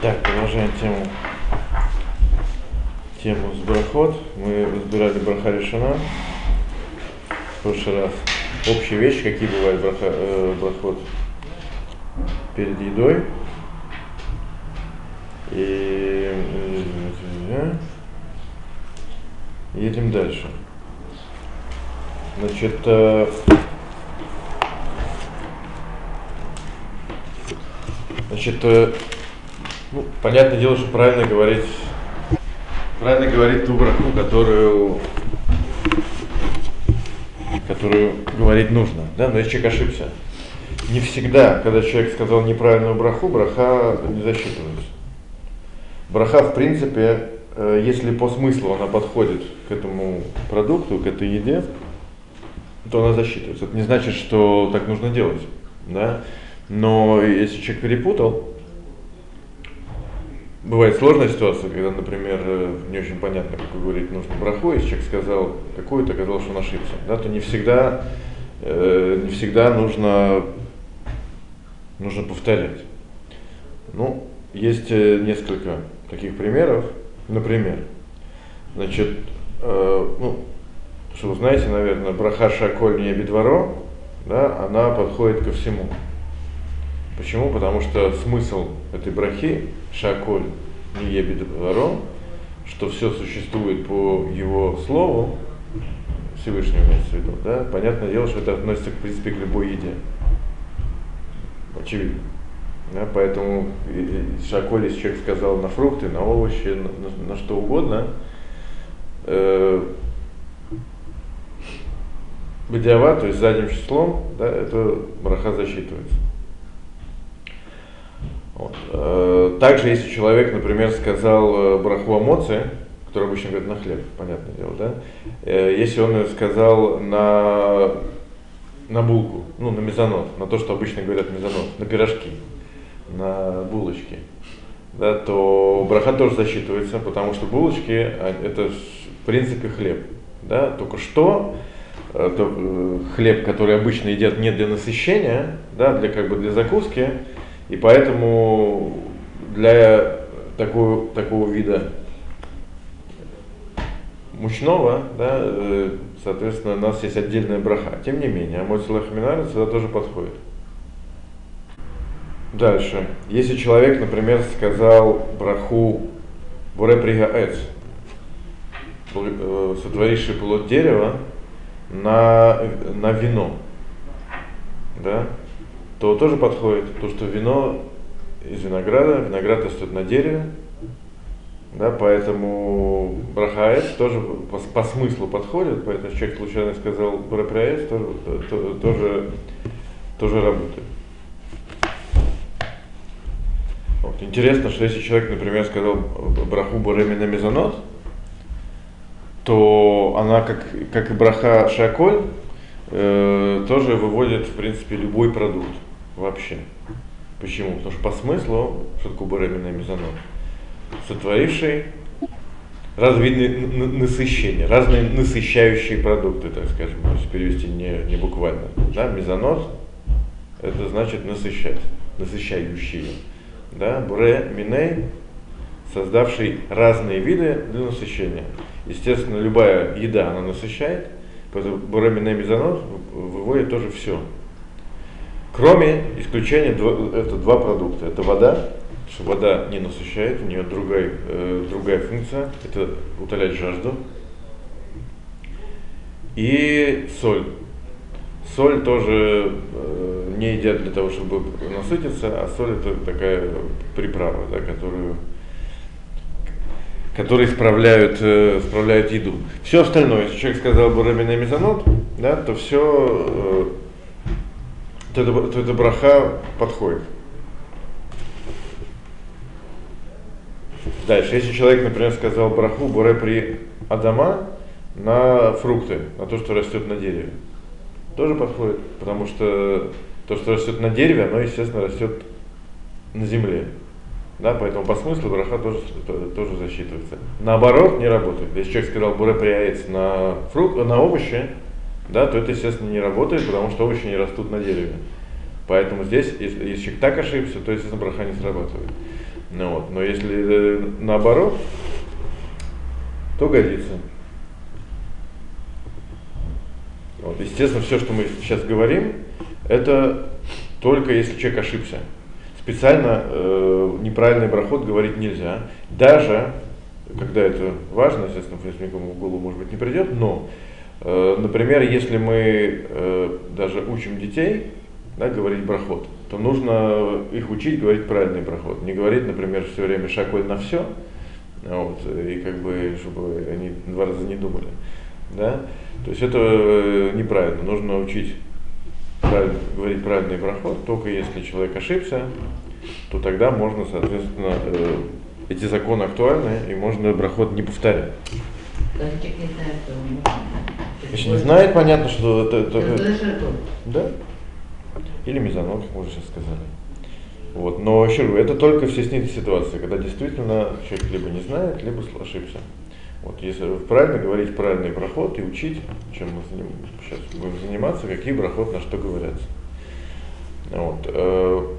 Так, продолжаем тему, тему с брахот. Мы разбирали браха решена в прошлый раз. Общие вещи, какие бывают браха, э, брахот перед едой. И э, едем дальше. Значит, э, значит, э, ну, понятное дело, что правильно говорить, правильно говорить ту браху, которую, которую говорить нужно, да, но если человек ошибся. Не всегда, когда человек сказал неправильную браху, браха не засчитывается. Браха, в принципе, э, если по смыслу она подходит к этому продукту, к этой еде, то она засчитывается. Это не значит, что так нужно делать, да. Но если человек перепутал, Бывает сложная ситуация, когда, например, э, не очень понятно, как говорить нужно браху, если человек сказал какую-то, оказалось, что он ошибся, да, то не всегда, э, не всегда нужно, нужно повторять. Ну, есть э, несколько таких примеров. Например, значит, э, ну, что вы знаете, наверное, браха шаколь не бедворо, да, она подходит ко всему. Почему? Потому что смысл этой брахи, шаколь, не что все существует по его слову, Всевышнего имеется в виду, да, понятное дело, что это относится, в принципе, к любой еде. Очевидно. Да, поэтому шаколь, если человек сказал на фрукты, на овощи, на, на, на что угодно, э, бадиава, то есть задним числом, да, это браха засчитывается. Вот. Э, также, если человек, например, сказал э, браху эмоции, который обычно говорит на хлеб, понятное дело, да, э, если он сказал на, на булку, ну, на мезонот, на то, что обычно говорят мезонот, на пирожки, на булочки, да, то браха тоже засчитывается, потому что булочки а, это в принципе хлеб, да, только что то, хлеб, который обычно едят не для насыщения, да, для как бы для закуски, и поэтому для такого, такого вида мучного, да, э, соответственно, у нас есть отдельная браха. Тем не менее, амой салахминар сюда тоже подходит. Дальше. Если человек, например, сказал браху Бурепригаэц, э, сотворивший плод дерева, на, на вино, да, то тоже подходит, то что вино из винограда, виноград растет на дереве, да, поэтому брахаэс тоже по, по смыслу подходит, поэтому человек случайно сказал браприаэс, тоже, то, тоже, тоже работает. Вот. Интересно, что если человек, например, сказал браху буремина мезонот, то она, как, как и браха шаколь, э, тоже выводит, в принципе, любой продукт вообще. Почему? Потому что по смыслу, что такое беременная мезонот? Сотворивший разные насыщения, разные насыщающие продукты, так скажем, если перевести не, не буквально. Да, мезонот это значит насыщать, насыщающие. Да, буре миней, создавший разные виды для насыщения. Естественно, любая еда, она насыщает, поэтому буре миней мезонот выводит тоже все. Кроме исключения, это два продукта. Это вода, что вода не насыщает, у нее другая, э, другая функция, это утолять жажду. И соль. Соль тоже э, не едят для того, чтобы насытиться, а соль это такая приправа, да, которую которые справляют, э, справляют еду. Все остальное, если человек сказал бы рамина мезонот, да, то все э, то эта, то эта браха подходит. Дальше, если человек, например, сказал браху буре при Адама на фрукты, на то, что растет на дереве, тоже подходит, потому что то, что растет на дереве, оно, естественно, растет на земле. Да, поэтому по смыслу браха тоже, тоже засчитывается. Наоборот, не работает. Если человек сказал буре при на фрукт, на овощи, да, то это, естественно, не работает, потому что овощи не растут на дереве. Поэтому здесь, если, если так ошибся, то, естественно, браха не срабатывает. Ну, вот. Но если э, наоборот, то годится. Вот. Естественно, все, что мы сейчас говорим, это только если человек ошибся. Специально э, неправильный проход говорить нельзя. Даже, когда это важно, естественно, никому в голову, может быть, не придет, но, например, если мы э, даже учим детей да, говорить проход, то нужно их учить говорить правильный проход. Не говорить, например, все время шаколь на все, вот, и как бы, чтобы они два раза не думали. Да? То есть это э, неправильно. Нужно учить правильно, говорить правильный проход, только если человек ошибся, то тогда можно, соответственно, э, эти законы актуальны, и можно проход не повторять. Если не знает, понятно, что это... это, это да? Или мезонок, как мы уже сейчас сказали. Вот. Но еще раз, это только в стеснительной ситуации, когда действительно человек либо не знает, либо ошибся. Вот, если правильно говорить правильный проход и учить, чем мы заним, сейчас будем заниматься, какие проход на что говорятся. Вот. Э,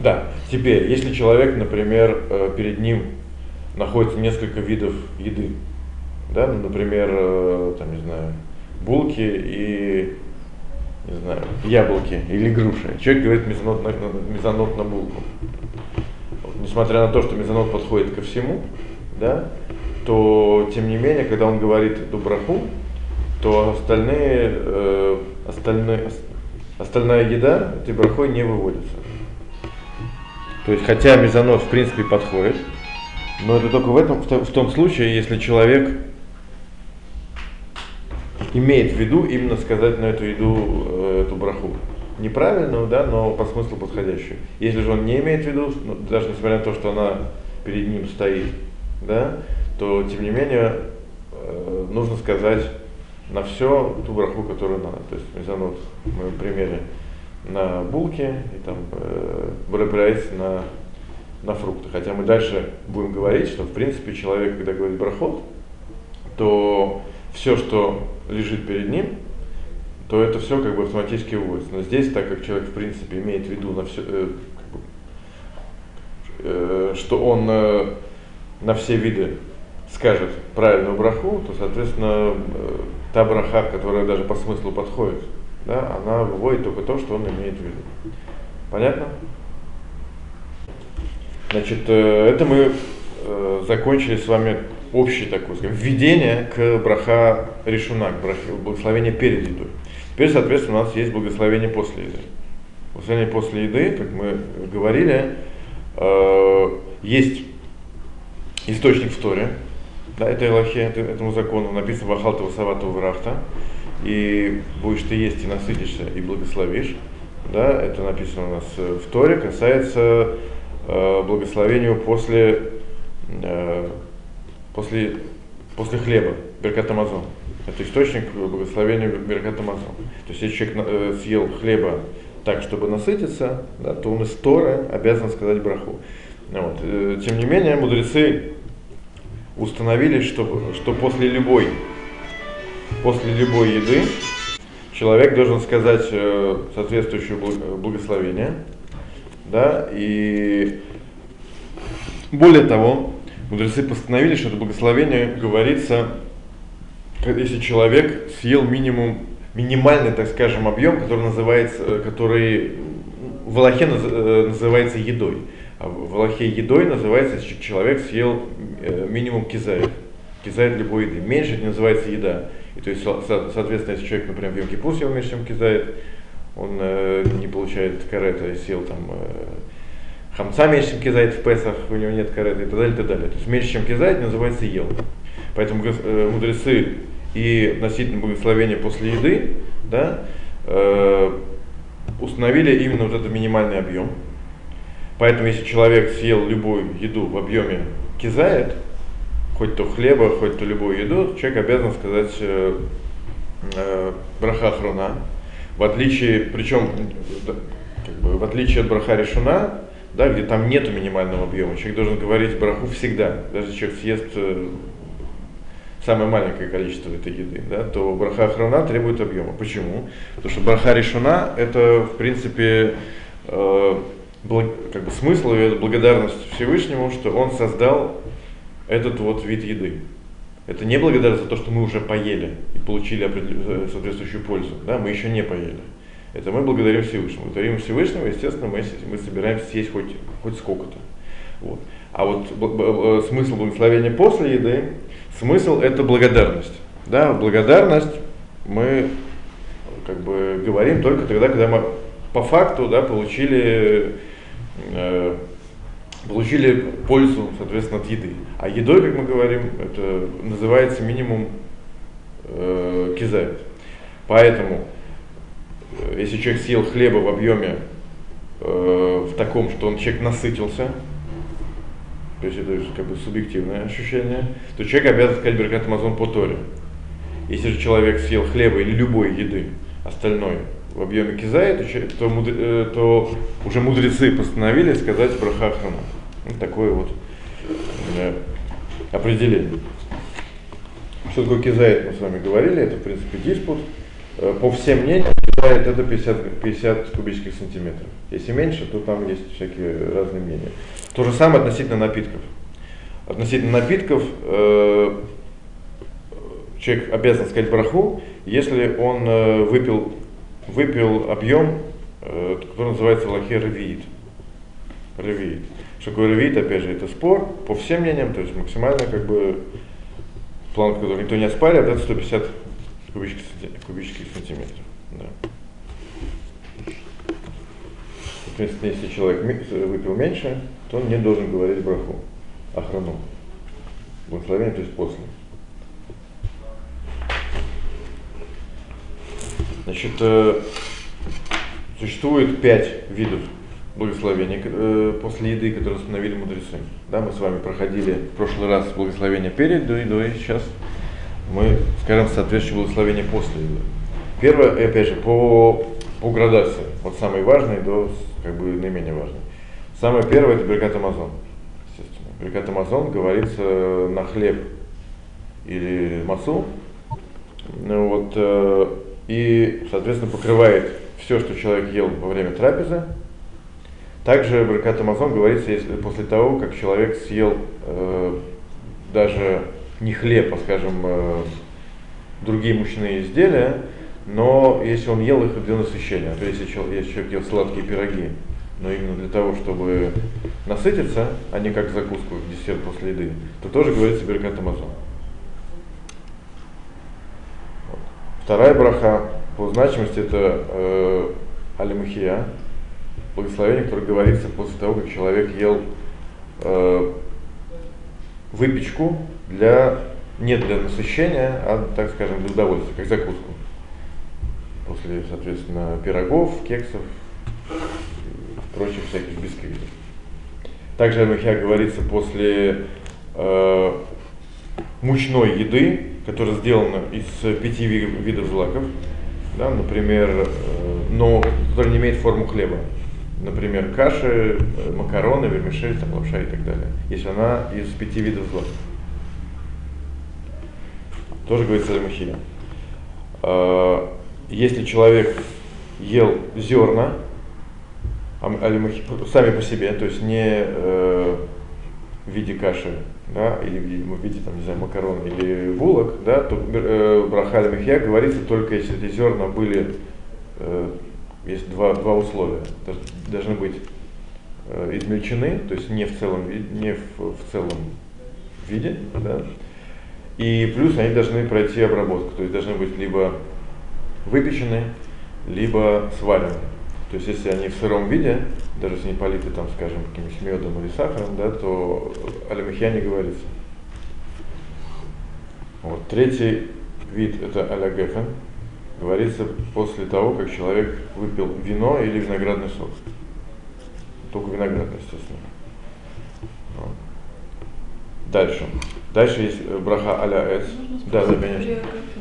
да, теперь, если человек, например, э, перед ним находится несколько видов еды, да, ну, например, э, там, не знаю, булки и, не знаю, яблоки или груши. Человек говорит мезонот на, мезонот на булку несмотря на то, что мезонот подходит ко всему, да, то тем не менее, когда он говорит эту браху, то остальные, э, остальные, остальная еда этой брахой не выводится. То есть, хотя мезонот в принципе подходит, но это только в, этом, в том случае, если человек имеет в виду именно сказать на эту еду э, эту браху неправильную, да, но по смыслу подходящую. Если же он не имеет в виду, ну, даже несмотря на то, что она перед ним стоит, да, то тем не менее э, нужно сказать на все ту браху, которую надо. То есть, мезонот в моем примере на булке и там э, на, на фрукты. Хотя мы дальше будем говорить, что в принципе человек, когда говорит брахот, то все, что лежит перед ним, то это все как бы автоматически выводится. Но здесь, так как человек в принципе имеет в виду на все, э, как бы, э, что он э, на все виды скажет правильную браху, то, соответственно, э, та браха, которая даже по смыслу подходит, да, она выводит только то, что он имеет в виду. Понятно? Значит, э, это мы э, закончили с вами общее такое, скажем, введение к браха решуна, к брахе, благословение перед едой. Теперь, соответственно, у нас есть благословение после еды. Благословение после еды, как мы говорили, э, есть источник в Торе, да, этой Аллахе, этому закону, написано Вахалта Васавата Врахта, и будешь ты есть и насытишься, и благословишь. Да, это написано у нас в Торе, касается э, благословению после, э, после, после хлеба, Беркат Амазон. Это источник благословения Беркат Амазон. То есть, если человек э, съел хлеба так, чтобы насытиться, да, то он из Торы обязан сказать браху. Вот. Э, тем не менее, мудрецы установили, что, что после любой, после любой еды человек должен сказать э, соответствующее благословение. Да, и более того, мудрецы постановили, что это благословение говорится если человек съел минимум, минимальный, так скажем, объем, который называется, э, который в Аллахе э, называется едой. А в Аллахе едой называется, если человек съел э, минимум кизает. Кизает любой еды. Меньше это не называется еда. И то есть, соответственно, если человек, например, в Йом-Кипур съел меньше, чем кизает, он не получает карета съел там э, хамца меньше, чем кизает в Песах, у него нет карета и так далее, и так далее. То есть меньше, чем кизает, называется ел. Поэтому э, мудрецы и относительно благословения после еды, да, э, установили именно вот этот минимальный объем. Поэтому если человек съел любую еду в объеме кизает, хоть то хлеба, хоть то любую еду, человек обязан сказать э, э, браха хруна. В отличие, причем, как бы, в отличие от браха решуна, да, где там нету минимального объема, человек должен говорить браху всегда, даже человек съест э, самое маленькое количество этой еды, да, то браха охрана требует объема. Почему? Потому что браха решена это в принципе э, как бы смысл и благодарность Всевышнему, что он создал этот вот вид еды. Это не благодарность за то, что мы уже поели и получили э, соответствующую пользу. Да, мы еще не поели. Это мы благодарим Всевышнему. Благодарим Всевышнему, естественно, мы, мы собираемся съесть хоть, хоть сколько-то. Вот. А вот э, смысл благословения после еды, смысл это благодарность. Да, благодарность мы как бы говорим только тогда, когда мы по факту да, получили, э, получили пользу, соответственно, от еды. А едой, как мы говорим, это называется минимум э, кизайт. Поэтому, если человек съел хлеба в объеме э, в таком, что он человек насытился, то есть это как бы субъективное ощущение, то человек обязан сказать Беркат Амазон по Торе. Если же человек съел хлеба или любой еды, остальной, в объеме кизая, то, то, мудр, э, то уже мудрецы постановили сказать про хахрана. Вот такое вот да, определение. Что такое кизает, мы с вами говорили, это в принципе диспут. Э, по всем мнениям, кизает это 50, 50 кубических сантиметров. Если меньше, то там есть всякие разные мнения. То же самое относительно напитков. Относительно напитков э, человек обязан сказать браху, если он э, выпил, выпил объем, э, который называется лахи ревиит. Ревиит. Что такое ревиит, опять же, это спор по всем мнениям, то есть максимально как бы план, который никто не оспаривает, это 150 кубических, кубических сантиметров. Да. Соответственно, если человек выпил меньше, то он не должен говорить браху, охрану. Благословение, то есть после. Значит, э, существует пять видов благословения э, после еды, которые установили мудрецы. Да, мы с вами проходили в прошлый раз благословение перед едой, сейчас мы скажем соответствующее благословение после еды. Первое, опять же, по, по градации, вот самый важный до как бы наименее важный. Самое первое это Беркат Амазон. Естественно. Беркат Амазон говорится на хлеб или мацу. Ну, вот, э, и, соответственно, покрывает все, что человек ел во время трапезы. Также в Ракат Амазон говорится, если после того, как человек съел э, даже не хлеб, а, скажем, э, другие мучные изделия, но если он ел их для насыщения, то есть если человек ел сладкие пироги, но именно для того, чтобы насытиться, а не как закуску, десерт после еды, то тоже говорится Беркат Амазон. Вторая браха по значимости это э, алимахия, благословение, которое говорится после того, как человек ел э, выпечку для не для насыщения, а, так скажем, для удовольствия, как закуску. После, соответственно, пирогов, кексов, прочих всяких бисквитов. Также Алимахия говорится после э, мучной еды, которая сделана из пяти видов злаков, да, например, э, но которая не имеет форму хлеба. Например, каши, э, макароны, вермишель, там, лапша и так далее. Если она из пяти видов злаков. Тоже говорится Алимахия. А, если человек ел зерна, сами по себе, то есть не э, в виде каши, да, или в виде, там, не знаю, макарон или булок, да, то э, браха михья говорится только если эти зерна были, э, есть два, два условия. Должны быть э, измельчены, то есть не в целом, не в, в целом виде, да, и плюс они должны пройти обработку, то есть должны быть либо выпечены, либо сварены. То есть если они в сыром виде, даже если не политы, там, скажем, каким-нибудь медом или сахаром, да, то алимахия не говорится. Вот. Третий вид это алягефен. Говорится после того, как человек выпил вино или виноградный сок. Только виноградный, естественно. Дальше. Дальше есть браха аля эс. Да, да, конечно.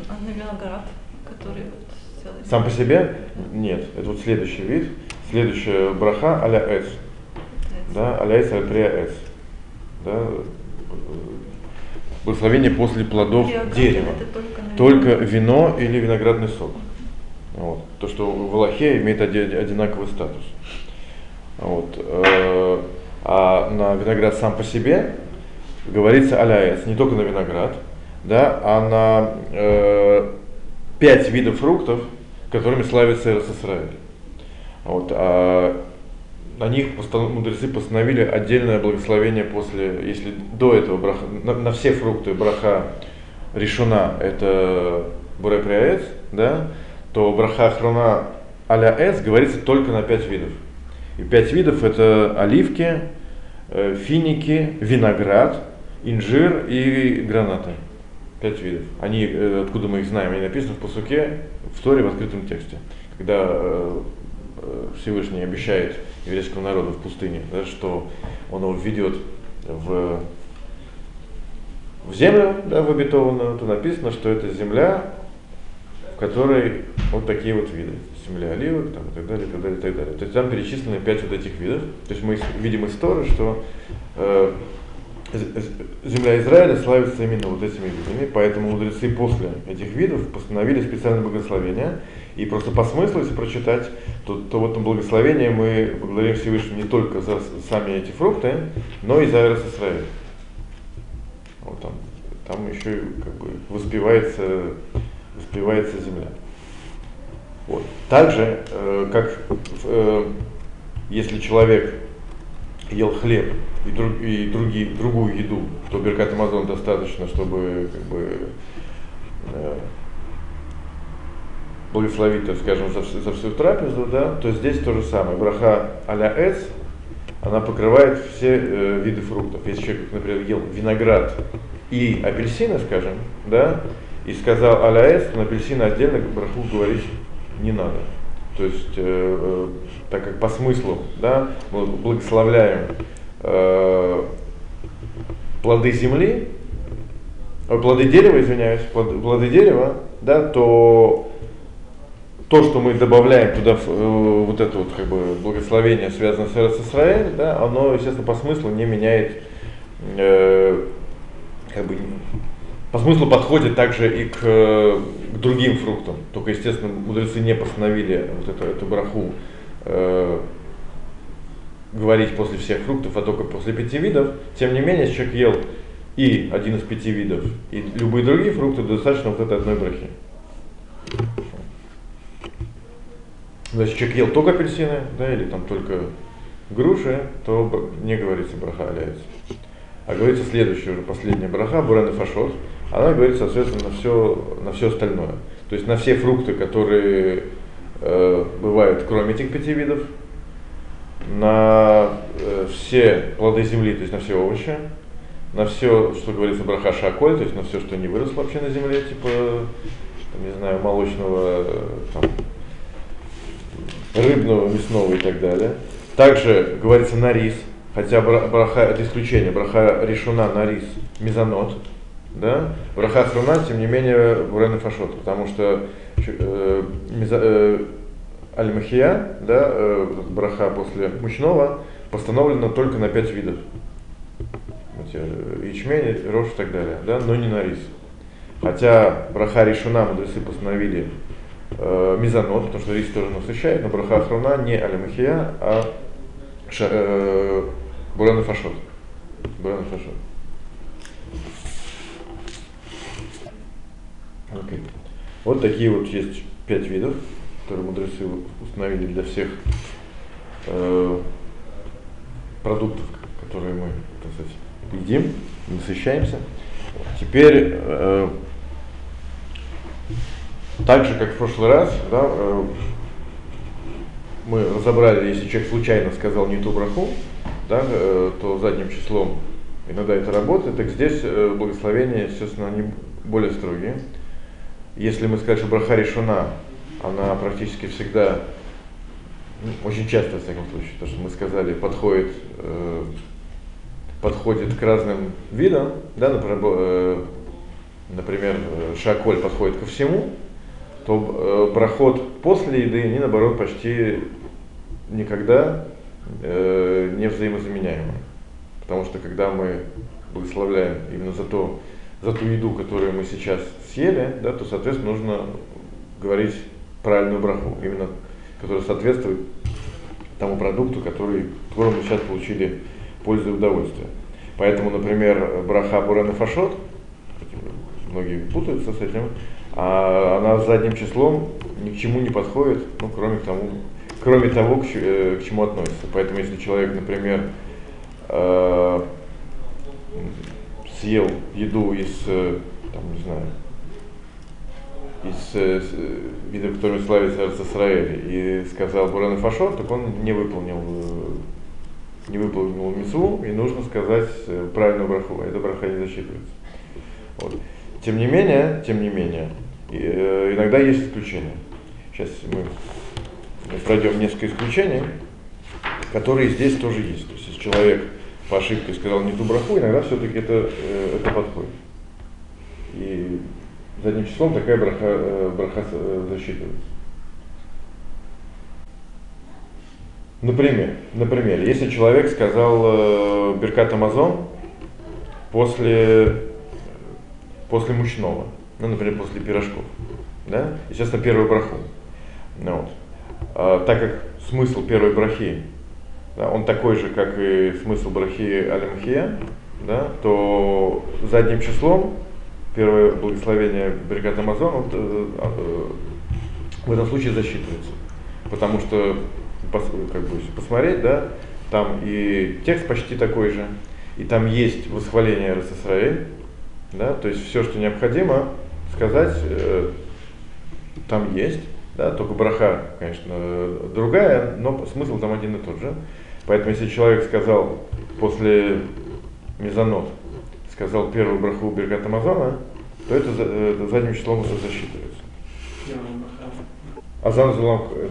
А на виноград, который сам по себе? Нет. Это вот следующий вид. Следующая браха аля эс. Да, аля эс аль эс. Да, благословение после плодов дерева. Только, только вино или виноградный сок. Вот. То, что в Аллахе имеет одинаковый статус. Вот. Э, а на виноград сам по себе говорится аляэс, не только на виноград, да, а на э, пять видов фруктов, которыми славится Израиль. Вот, а на них мудрецы постановили отдельное благословение после, если до этого браха, на, на все фрукты браха решена, это буреприаэц, да, то браха хрона аля эс говорится только на пять видов. И пять видов это оливки, э, финики, виноград, инжир и гранаты. Пять видов. Они, э, откуда мы их знаем, они написаны в посуке, в Торе, в открытом тексте. Когда э, Всевышний обещает еврейскому народу в пустыне, да, что он его введет в, в землю, да, в обетованную, то написано, что это земля, в которой вот такие вот виды. Земля оливок, там, и так далее, и так далее, и так далее. То есть там перечислены пять вот этих видов. То есть мы видим из Торы, что э, земля Израиля славится именно вот этими видами, поэтому мудрецы после этих видов постановили специальное благословение. И просто по смыслу, если прочитать, то, то в этом благословении мы благодарим Всевышнему не только за сами эти фрукты, но и за Эрес Израиль. Вот там, там еще как бы воспевается, воспевается земля. Вот. Также, э, как э, если человек ел хлеб и, друг, и другие, другую еду, то Беркат Амазон достаточно, чтобы как бы, э, благословить, так скажем, за, за всю трапезу, да, то здесь то же самое. Браха аля эц, она покрывает все э, виды фруктов. Если человек, например, ел виноград и апельсины, скажем, да, и сказал аля эц, на апельсины отдельно браху говорить не надо. То есть, э, э, так как по смыслу, да, мы благословляем э, плоды земли, э, плоды дерева, извиняюсь, плоды, плоды дерева, да, то то, что мы добавляем туда э, вот это вот как бы благословение, связанное с Израиль, да, оно, естественно, по смыслу не меняет, э, как бы, по смыслу подходит также и к, другим фруктам. Только, естественно, мудрецы не постановили вот эту, эту браху э, говорить после всех фруктов, а только после пяти видов. Тем не менее, человек ел и один из пяти видов, и любые другие фрукты, достаточно вот этой одной брахи. Значит, человек ел только апельсины, да, или там только груши, то не говорится браха аляется. А говорится следующая уже последняя браха, буран и фашот. Она говорит, соответственно, на все, на все остальное. То есть на все фрукты, которые э, бывают, кроме этих пяти видов, на э, все плоды земли, то есть на все овощи, на все, что говорится браха шаколь, то есть на все, что не выросло вообще на земле, типа, там, не знаю, молочного, там, рыбного, мясного и так далее. Также говорится на рис, хотя браха это исключение, браха решена на рис, мезонот, да, браха хруна, тем не менее, бурен фашот, потому что э, э, аль-махия, да, э, браха после мучного, постановлена только на пять видов. Ячмень, рожь и так далее, да, но не на рис. Хотя браха решена, мудрецы постановили э, мизанот, потому что рис тоже насыщает, но браха охрана не алимахия, а ша, э, бурана фашот. Бурана фашот. Okay. Вот такие вот есть пять видов, которые мудрецы установили для всех э, продуктов, которые мы, так сказать, едим, насыщаемся. Теперь э, так же, как в прошлый раз, да, э, мы разобрали, если человек случайно сказал не ту браху, да, э, то задним числом иногда это работает, так здесь э, благословения, естественно, они более строгие. Если мы скажем, что браха решена, она практически всегда, ну, очень часто, в всяком случае, то, что мы сказали, подходит, э, подходит к разным видам, да, например, э, например, шаколь подходит ко всему, то э, проход после еды, они наоборот почти никогда э, не взаимозаменяемы. Потому что когда мы благословляем именно за, то, за ту еду, которую мы сейчас съели, да, то, соответственно, нужно говорить правильную браху, именно которая соответствует тому продукту, который, которым мы сейчас получили пользу и удовольствие. Поэтому, например, браха Бурен и Фашот, многие путаются с этим, а она с задним числом ни к чему не подходит, ну, кроме, тому, кроме того, к, э, к чему относится. Поэтому, если человек, например, э, съел еду из, э, там, не знаю, из э, видов, которыми славится РССР, и сказал Бурен и Фашот, так он не выполнил э, не выполнил мецву, и нужно сказать э, правильную браху, а эта браха не засчитывается. Вот. Тем не менее, тем не менее, э, иногда есть исключения. Сейчас мы пройдем несколько исключений, которые здесь тоже есть. То есть, если человек по ошибке сказал не ту браху, иногда все-таки это, э, это подходит. И задним числом такая браха, э, браха засчитывается. Например, например, если человек сказал э, Беркат Амазон после, после мучного, ну, например, после пирожков, да, естественно, первую браху. Ну, вот. а, так как смысл первой брахи, да, он такой же, как и смысл брахи Алимхия, да, то задним числом первое благословение Беркат Амазон вот, э, э, в этом случае засчитывается. Потому что как бы посмотреть, да, там и текст почти такой же, и там есть восхваление РССР, да, то есть все, что необходимо сказать, э, там есть, да, только браха, конечно, другая, но смысл там один и тот же. Поэтому если человек сказал после мезонот, сказал первую браху Беркат Амазона, то это, это задним числом уже засчитывается. Азан Зулам э,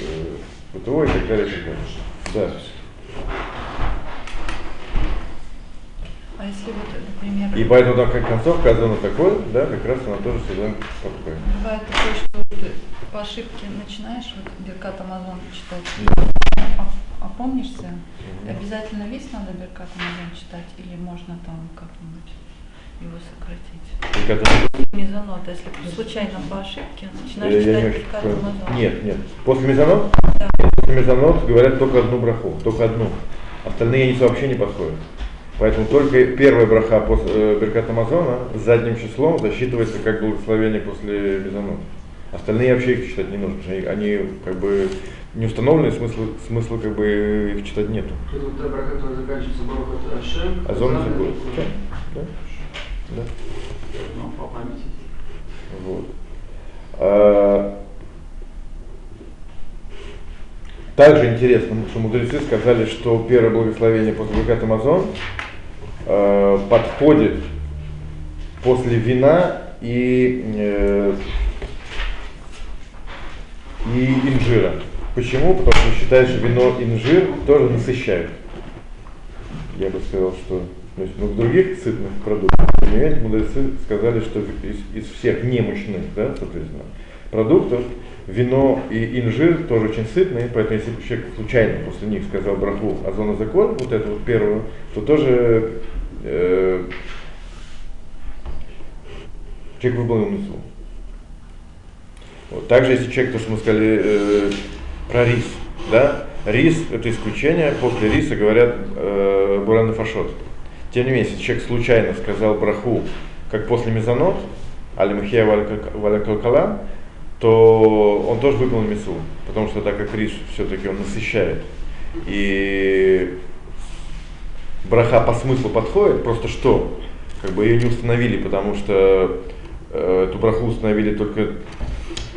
э, ПТО и так далее, и так далее. Да. А если вот, например... И поэтому там как концовка Азона такой, да, как раз она тоже всегда подходит. Бывает такое, что ты по ошибке начинаешь вот Беркат Амазон читать, а, опомнишься, mm-hmm. обязательно весь надо Беркат Амазон читать или можно там как-нибудь его сократить? Беркат Мезонот, если случайно по ошибке начинаешь я, читать Беркат Амазон. Нет, нет. После Мезонот? Да. После Мезонот говорят только одну браху, только одну. Остальные яйца вообще не подходят. Поэтому только первая браха после э, Беркат Амазона с задним числом засчитывается как благословение после Мезонот. Остальные вообще их читать не нужно, они, они как бы не установлены, смысла, смысла как бы их читать нету. Это вот та браха, которая заканчивается Барух Ашем. Азон забыл. Да? Да. Ну, по памяти. Вот. А, также интересно, что мудрецы сказали, что первое благословение после Брикат Амазон э, подходит после вина и, э, и инжира. Почему? Потому что считают, что вино и инжир тоже насыщают. Я бы сказал, что то есть, ну, в других сытных продуктах, тем мудрецы сказали, что из, из всех немощных, да, соответственно, продуктов вино и инжир тоже очень сытные, поэтому если человек случайно после них сказал браху азона закон, вот эту вот первую, то тоже э, человек выполнил митцву. Вот. Также если человек, то, что мы сказали э, про рис, да, рис это исключение, после риса говорят э, буран и фашот. Тем не менее, если человек случайно сказал браху, как после мезонот, алимахия валя то он тоже выполнил мису, потому что так как рис все-таки он насыщает. И браха по смыслу подходит, просто что? Как бы ее не установили, потому что э, эту браху установили только,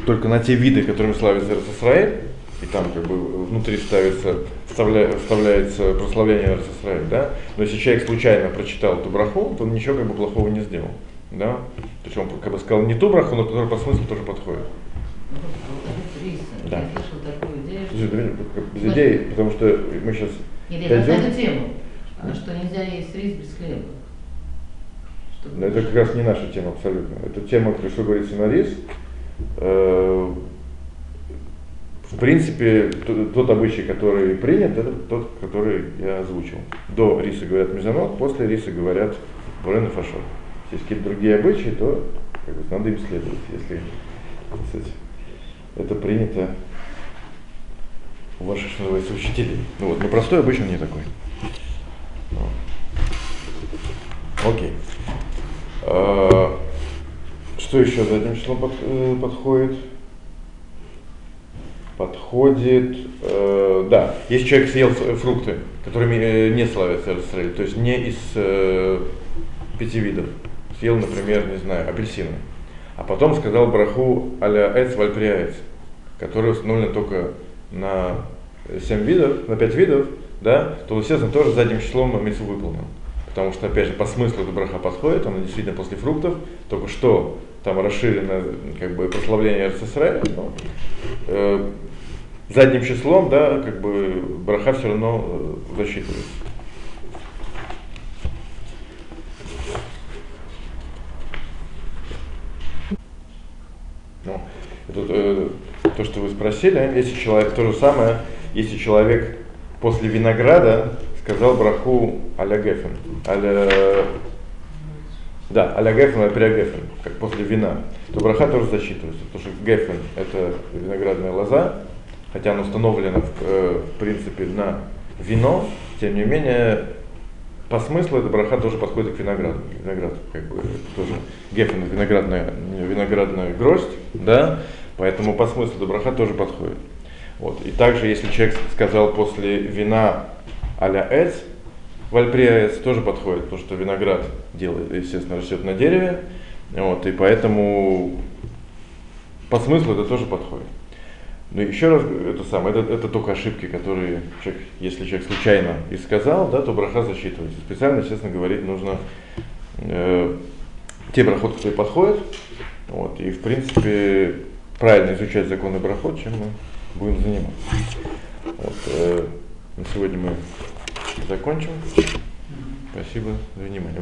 только на те виды, которыми славится Израиль, и там как бы внутри ставится, вставля, вставляется прославление Израиль, да? Но если человек случайно прочитал эту браху, то он ничего как бы плохого не сделал. Да? То есть он как бы сказал не ту браху, но которая по смыслу тоже подходит. Да. Я слышал такую идею. Без идеи, потому что мы сейчас... Нет, я знаю эту тему, а? что нельзя есть рис без хлеба. Но это как раз не наша тема абсолютно. Это тема, что говорится на рис. В принципе, тот обычай, который принят, это тот, который я озвучил. До риса говорят мезонот, после риса говорят бурен и фашот. Если есть какие-то другие обычаи, то как бы, надо им следовать, если кстати, это принято у ваших, что называется, учителей. Ну вот, но простой обычно не такой. Вот. Окей. А, что еще задним числом под, э, подходит? Подходит, э, да, если человек съел фрукты, которыми э, не славятся Израиль, то есть не из э, пяти видов, съел, например, не знаю, апельсины, а потом сказал браху аля эц вальприаец, который установлен только на 7 видов, на 5 видов, да, то, естественно, тоже задним числом митцву выполнен. Потому что, опять же, по смыслу эта браха подходит, она действительно после фруктов, только что там расширено как бы прославление РССР, но э, задним числом, да, как бы браха все равно э, засчитывается. Ну, это, э, то, что вы спросили, если человек, то же самое, если человек после винограда сказал браху аля гефен, аля, да, аля гефен, аля гефен, как после вина, то браха тоже засчитывается, потому что гефен это виноградная лоза, хотя она установлена в, э, в принципе на вино, тем не менее по смыслу эта браха тоже подходит к винограду. Виноград, как бы, тоже гефен, виноградная, виноградная гроздь, да, поэтому по смыслу эта браха тоже подходит. Вот. И также, если человек сказал после вина а-ля эц, вальприаец тоже подходит, потому что виноград делает, естественно, растет на дереве, вот, и поэтому по смыслу это тоже подходит. Но еще раз, это самое, это, это только ошибки, которые человек, если человек случайно и сказал, да, то браха засчитывается. Специально, естественно, говорить нужно э, те брахот, которые подходят. Вот, и в принципе правильно изучать законы брахот, чем мы будем заниматься. Вот, э, на сегодня мы закончим. Спасибо за внимание.